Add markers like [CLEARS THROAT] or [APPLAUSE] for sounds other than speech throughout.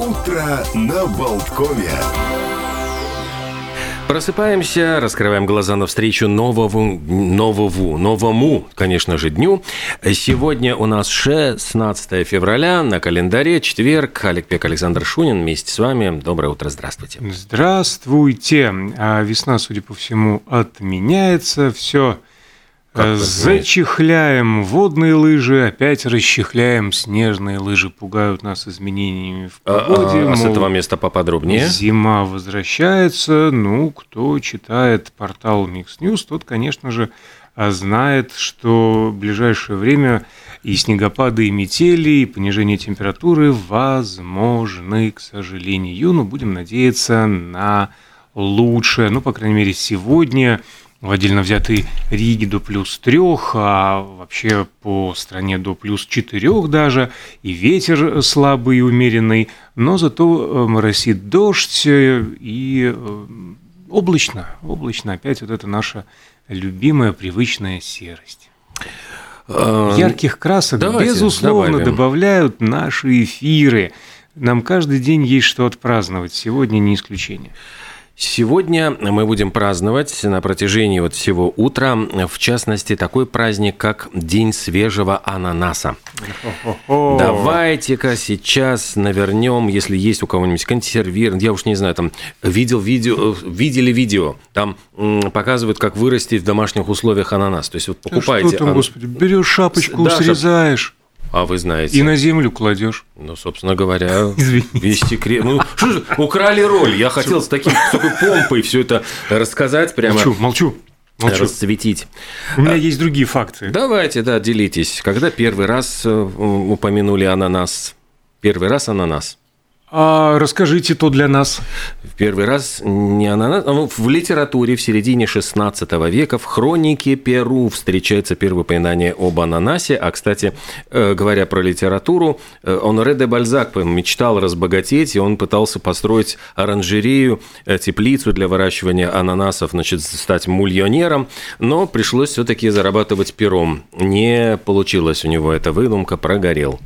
Утро на Болткове. Просыпаемся, раскрываем глаза навстречу новому, новому, новому, конечно же, дню. Сегодня у нас 16 февраля, на календаре четверг. Олег Пек, Александр Шунин вместе с вами. Доброе утро, здравствуйте. Здравствуйте. А весна, судя по всему, отменяется. Все Зачехляем водные лыжи, опять расчехляем снежные лыжи, пугают нас изменениями в погоде. А, а, а с этого места поподробнее? Зима возвращается. Ну, кто читает портал Mix News, тот, конечно же, знает, что в ближайшее время и снегопады, и метели, и понижение температуры возможны, к сожалению. Но будем надеяться на лучшее. Ну, по крайней мере, сегодня в отдельно взятой Риге до плюс трех, а вообще по стране до плюс четырех даже, и ветер слабый и умеренный, но зато э, моросит дождь э, и э, облачно, облачно опять вот это наша любимая привычная серость. Ярких красок, Давайте, безусловно, добавим. добавляют наши эфиры. Нам каждый день есть что отпраздновать, сегодня не исключение. Сегодня мы будем праздновать на протяжении вот всего утра, в частности, такой праздник, как День свежего ананаса. Давайте-ка сейчас навернем, если есть у кого-нибудь консервир, я уж не знаю, там видел видео, видели видео, там показывают, как вырастить в домашних условиях ананас. То есть вот покупаете. Что там, ан... господи, берешь шапочку, да, срезаешь. А вы знаете. И на землю кладешь. Ну, собственно говоря, [LAUGHS] Извините. весь секрет. Ну, что же, украли роль. Я хотел с таким, с такой помпой все это рассказать прямо. Молчу, молчу. Молчу. расцветить. У меня а, есть другие факты. Давайте, да, делитесь. Когда первый раз э, упомянули ананас? Первый раз ананас. А расскажите то для нас. В первый раз не ананас, а в литературе в середине 16 века в хронике Перу встречается первое упоминание об ананасе. А, кстати, э, говоря про литературу, э, Оноре де Бальзак мечтал разбогатеть, и он пытался построить оранжерею, э, теплицу для выращивания ананасов, значит, стать мульонером, но пришлось все-таки зарабатывать пером. Не получилось у него эта выдумка, прогорел.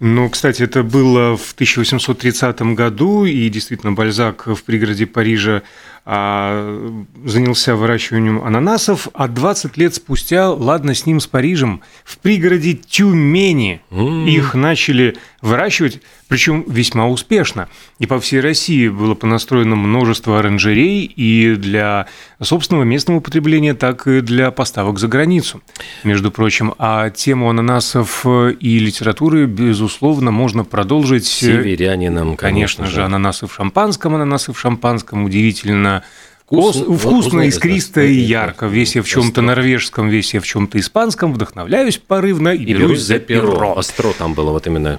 Ну, кстати, это было в 1830 году, и действительно Бальзак в пригороде Парижа а, занялся выращиванием ананасов, а 20 лет спустя, ладно с ним, с Парижем, в пригороде Тюмени mm. их начали выращивать, причем весьма успешно. И по всей России было понастроено множество оранжерей и для собственного местного потребления, так и для поставок за границу, между прочим. А тему ананасов и литературы, безусловно, можно продолжить. Северянином, конечно, конечно же. Ананасы в шампанском, ананасы в шампанском, удивительно Вкусно, вкусно искристо и ярко. Весь я в чем-то норвежском, весь я в чем-то испанском, вдохновляюсь порывно и, и берусь за перо. Остро там было вот именно.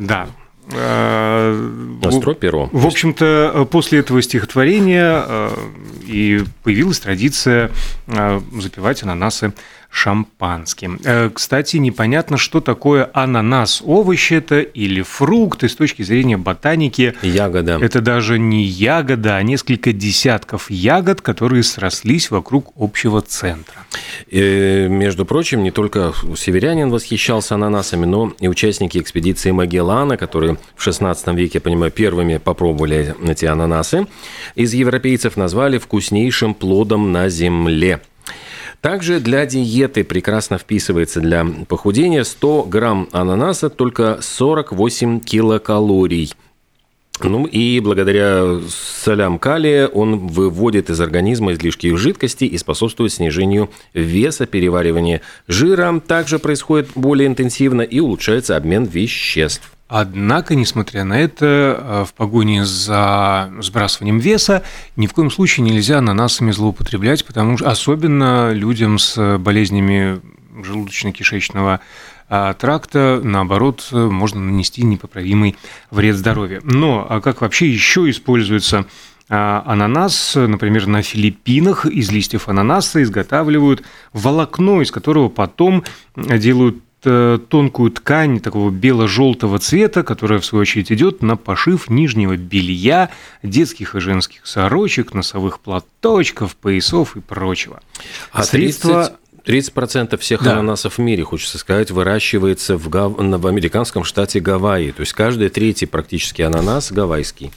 Да. Остро перо. В общем-то, после этого стихотворения э, и появилась традиция э, запивать ананасы шампанским. Э, кстати, непонятно, что такое ананас. Овощ это или фрукт, и с точки зрения ботаники... Ягода. Это даже не ягода, а несколько десятков ягод, которые срослись вокруг общего центра. И, между прочим, не только северянин восхищался ананасами, но и участники экспедиции Магеллана, которые в XVI веке, я понимаю, первыми попробовали эти ананасы, из европейцев назвали вкуснейшим плодом на земле. Также для диеты прекрасно вписывается для похудения 100 грамм ананаса, только 48 килокалорий. Ну и благодаря солям калия он выводит из организма излишки жидкости и способствует снижению веса, переваривания жира. Также происходит более интенсивно и улучшается обмен веществ. Однако, несмотря на это, э, в погоне за сбрасыванием веса ни в коем случае нельзя ананасами злоупотреблять, потому что особенно людям с болезнями желудочно-кишечного а, тракта, наоборот, можно нанести непоправимый вред здоровью. Но а как вообще еще используется а, ананас, например, на Филиппинах из листьев ананаса изготавливают волокно, из которого потом делают Э, тонкую ткань такого бело-желтого цвета, которая, в свою очередь, идет на пошив нижнего белья, детских и женских сорочек, носовых платочков, поясов и прочего. А Средства 30% всех Да. ананасов в мире, хочется сказать, выращивается в, Гав- в американском штате Гавайи. То есть каждый третий практически ананас гавайский.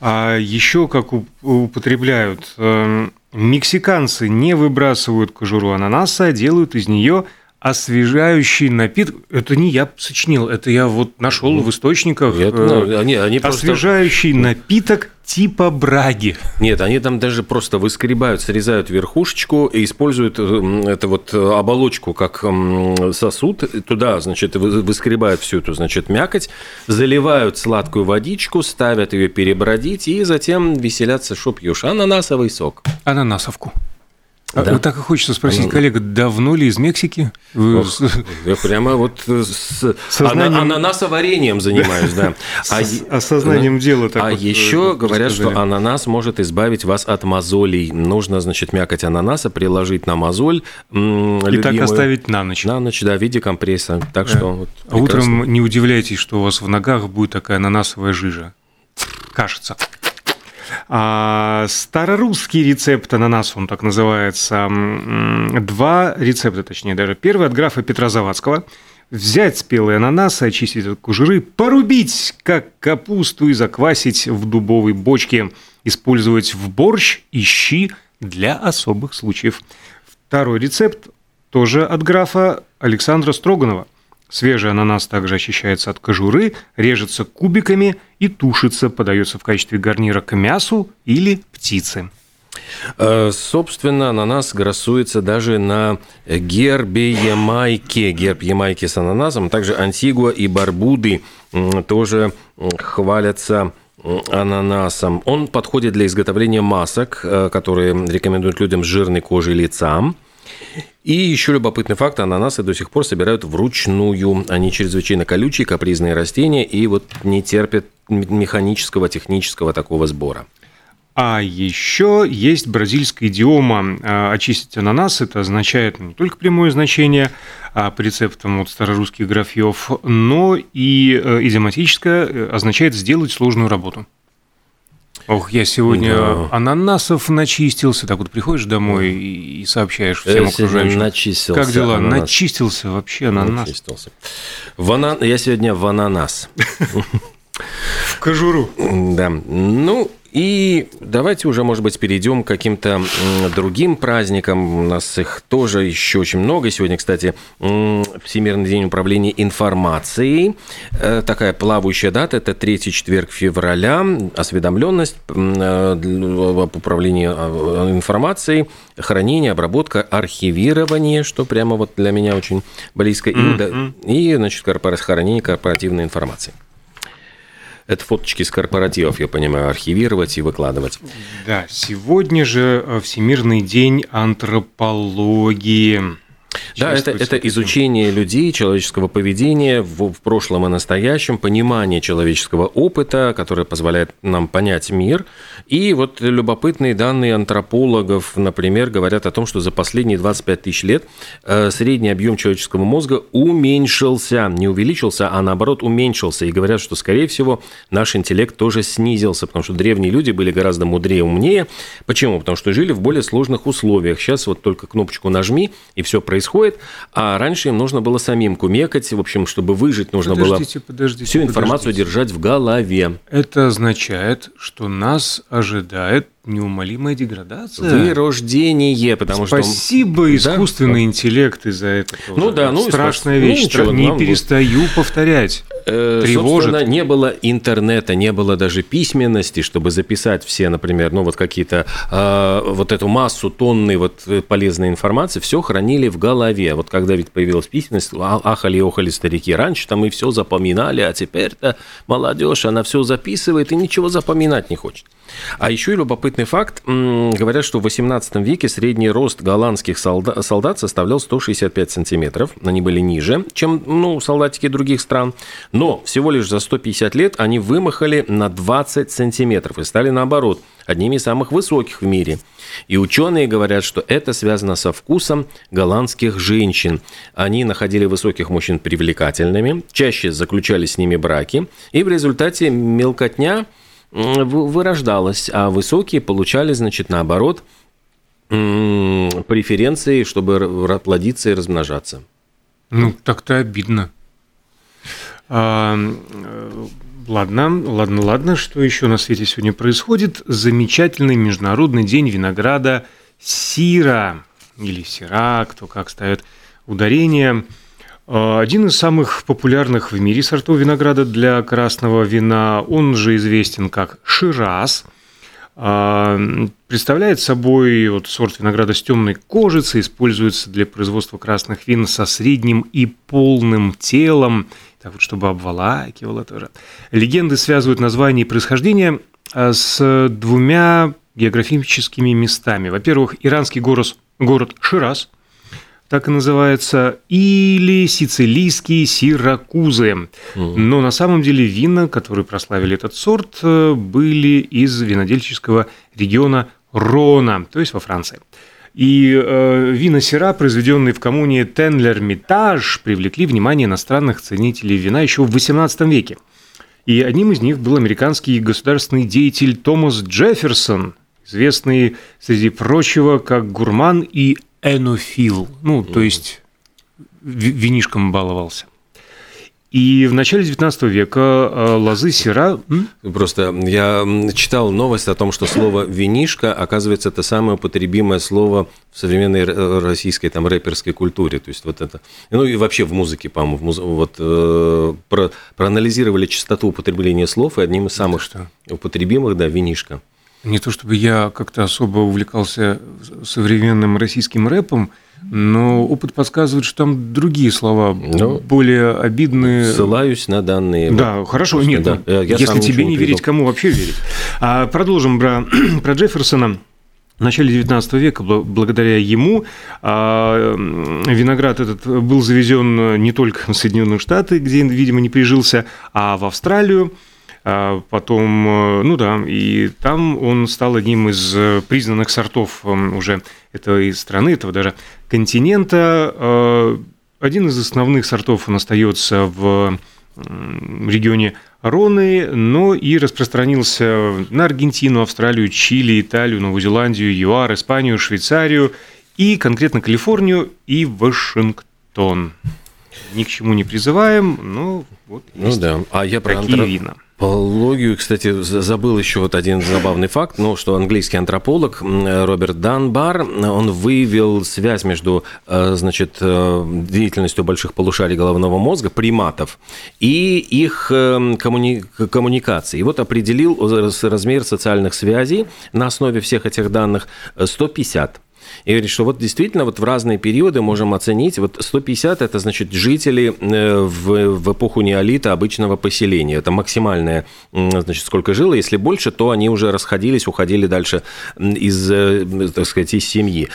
А еще как употребляют эм, мексиканцы не выбрасывают кожуру ананаса, а делают из нее освежающий напиток. Это не я сочинил, это я вот нашел в источниках. Это, э, ну, они, они просто... освежающий напиток типа браги. Нет, они там даже просто выскребают, срезают верхушечку и используют м, это вот э, оболочку как м, сосуд. Туда, значит, вы- выскребают всю эту, значит, мякоть, заливают сладкую водичку, ставят ее перебродить и затем веселятся, что пьешь. Ананасовый сок. Ананасовку. А, Да. вот так и хочется спросить, Анан- коллега, давно ли из Мексики? Вы Ох, Я прямо вот э, с Сознанием- ана- ананасоварением занимаюсь, да. А осознанием дела. так а вот, еще э, говорят, что ананас может избавить вас от мозолей. Нужно, значит, мякоть ананаса приложить на мозоль. И так оставить на ночь. На ночь, да, в виде компресса. Так что вот А утром не удивляйтесь, что у вас в ногах будет такая ананасовая жижа. Кажется. А, старорусский рецепт ананаса, он так называется. Два рецепта, точнее даже. Первый от графа Петра Завадского. Взять спелые ананасы, очистить от кожуры, порубить, как капусту, и заквасить в дубовой бочке. Использовать в борщ и щи для особых случаев. Второй рецепт тоже от графа Александра Строганова. Свежий ананас также очищается от кожуры, режется кубиками и тушится, подается в качестве гарнира к мясу или птице. Э, Собственно, ананас грассуется даже на гербе Ямайки. Герб Ямайки с ананасом. Также Антигуа и Барбуды тоже хвалятся ананасом. Он подходит для изготовления масок, э, которые рекомендуют людям с жирной кожей лица. И еще любопытный факт, ананасы до сих пор собирают вручную. Они чрезвычайно колючие, капризные растения и вот не терпят механического, технического такого сбора. А еще есть бразильская идиома а, «очистить ананас». Это означает не только прямое значение а, по рецептам от старорусских графьев, но и э, идиоматическое э, означает «сделать сложную работу». Ох, я сегодня Да. ананасов начистился. Так вот приходишь домой и и сообщаешь всем Я сегодня окружающим. начистился Как дела? ананас. Начистился вообще ананас. Начистился. В ана- Я сегодня в ананас. [LAUGHS] В кожуру. Да. Ну, и давайте уже, может быть, перейдем к каким-то другим праздникам. У нас их тоже еще очень много. Сегодня, кстати, Всемирный день управления информацией. Э, Такая плавающая дата. Это третий четверг февраля. Осведомленность э, об управлении э, информацией, хранение, обработка, архивирование, что прямо вот для меня очень близко. И, да- и значит, корпора- хранение корпоративной информации. Это фоточки с корпоративов, я понимаю, архивировать и выкладывать. Да, сегодня же э, Всемирный день антропологии. Да, это, это изучение людей, человеческого поведения в, в прошлом и настоящем, понимание человеческого опыта, которое позволяет нам понять мир. И вот любопытные данные антропологов, например, говорят о том, что за последние 25 тысяч лет э, средний объем человеческого мозга уменьшился, не увеличился, а наоборот уменьшился. И говорят, что, скорее всего, наш интеллект тоже снизился, потому что древние люди были гораздо мудрее, умнее. Почему? Потому что жили в более сложных условиях. Сейчас вот только кнопочку нажми, и все происходит. А раньше им нужно было самим кумекать. В общем, чтобы выжить, нужно Подождите, подождите. было всю информацию подождите. держать в голове. Это означает, что нас ожидает неумолимая деградация. Вырождение, потому что... Спасибо, искусственный интеллект из-за этого. Ну да, ну страшная ну вещь. ничего, не вот- перестаю повторять. Э, Тревожит. Собственно, не было интернета, не было даже письменности, чтобы записать все, например, ну вот какие-то, э, вот эту массу тонны вот э, полезной информации, все хранили в голове. Вот когда ведь появилась письменность, а- ахали-охали старики. Раньше там и все запоминали, а теперь-то молодежь, она все записывает и ничего запоминать не хочет. А еще и любопытный факт. Говорят, что в 18 веке средний рост голландских солда- солдат составлял 165 сантиметров. Они были ниже, чем ну, солдатики других стран. Но всего лишь за 150 лет они вымахали на 20 сантиметров и стали, наоборот, одними из самых высоких в мире. И ученые говорят, что это связано со вкусом голландских женщин. Они находили высоких мужчин привлекательными, чаще заключали с ними браки, и в результате мелкотня вырождалась, а высокие получали, значит, наоборот, преференции, чтобы плодиться и размножаться. Ну, так-то обидно. А, ладно, ладно, ладно. Что еще на свете сегодня происходит? Замечательный международный день винограда Сира или Сира, кто как ставит ударение. А, один из самых популярных в мире сортов винограда для красного вина, он же известен как Шираз – а, представляет собой вот сорт винограда с темной кожицей, используется для производства красных вин со средним и полным телом, так вот, чтобы обволакивало тоже. Легенды связывают название и происхождение а, с двумя географическими местами. Во-первых, иранский город, город Шираз – так и называется, или сицилийские сиракузы. Mm. Но на самом деле вина, которые прославили этот сорт, э, были из винодельческого региона Рона, то есть во Франции. И э, вина Сера, произведенные в коммуне Тенлер-Митаж, привлекли внимание иностранных ценителей вина еще в XVIII веке. И одним из них был американский государственный деятель Томас Джефферсон, известный, среди прочего, как гурман и энофил, ну, то есть винишком баловался. И в начале 19 века э, лозы сера... Просто я читал новость о том, что слово «винишка», оказывается, это самое употребимое слово в современной российской там рэперской культуре. То есть вот это... Ну и вообще в музыке, по-моему, в муз... вот э, про... проанализировали частоту употребления слов, и одним из самых употребимых, да, «винишка». Не то чтобы я как-то особо увлекался современным российским рэпом, но опыт подсказывает, что там другие слова ну, более обидные. Ссылаюсь на данные. Да, хорошо, Слушай, нет, да. я если тебе не верить, кому вообще верить? А продолжим про, [CLEARS THROAT] про Джефферсона. В начале XIX века, благодаря ему, а, виноград этот был завезен не только в Соединенные Штаты, где, видимо, не прижился, а в Австралию. А потом, э, ну да, и там он стал одним из э, признанных сортов эм, уже этой страны, этого даже континента. Э, один из основных сортов он остается в регионе Роны, но и распространился на Аргентину, Австралию, Чили, Италию, Новую Зеландию, ЮАР, Испанию, Швейцарию и конкретно Калифорнию и Вашингтон. Ни к чему не призываем, но вот ну да. А я про такие антро... вина. Антропологию, кстати, забыл еще вот один забавный факт, ну, что английский антрополог Роберт Данбар, он выявил связь между, э, значит, э, деятельностью больших полушарий головного мозга, приматов, и их э, коммуни... коммуникации. И вот определил размер социальных связей на основе всех этих данных 150. И говорит, что вот действительно вот в разные периоды можем оценить, вот 150 это значит жители э, в, в эпоху неолита обычного поселения. Это максимальное, значит, сколько жило. Если больше, то они уже расходились, уходили дальше из, э, так сказать, из семьи.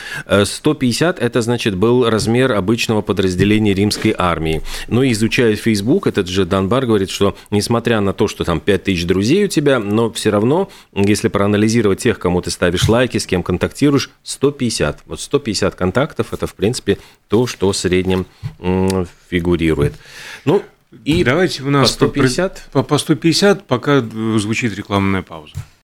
150 э, это значит был размер обычного подразделения римской армии. Но изучая Facebook, этот же Данбар говорит, что несмотря на то, что там 5000 друзей у тебя, но все равно, если проанализировать тех, кому ты ставишь лайки, с кем контактируешь, 150. 150. Вот 150 контактов – это, в принципе, то, что в среднем фигурирует. Ну, и Давайте у нас по 150. По, по 150, пока звучит рекламная пауза.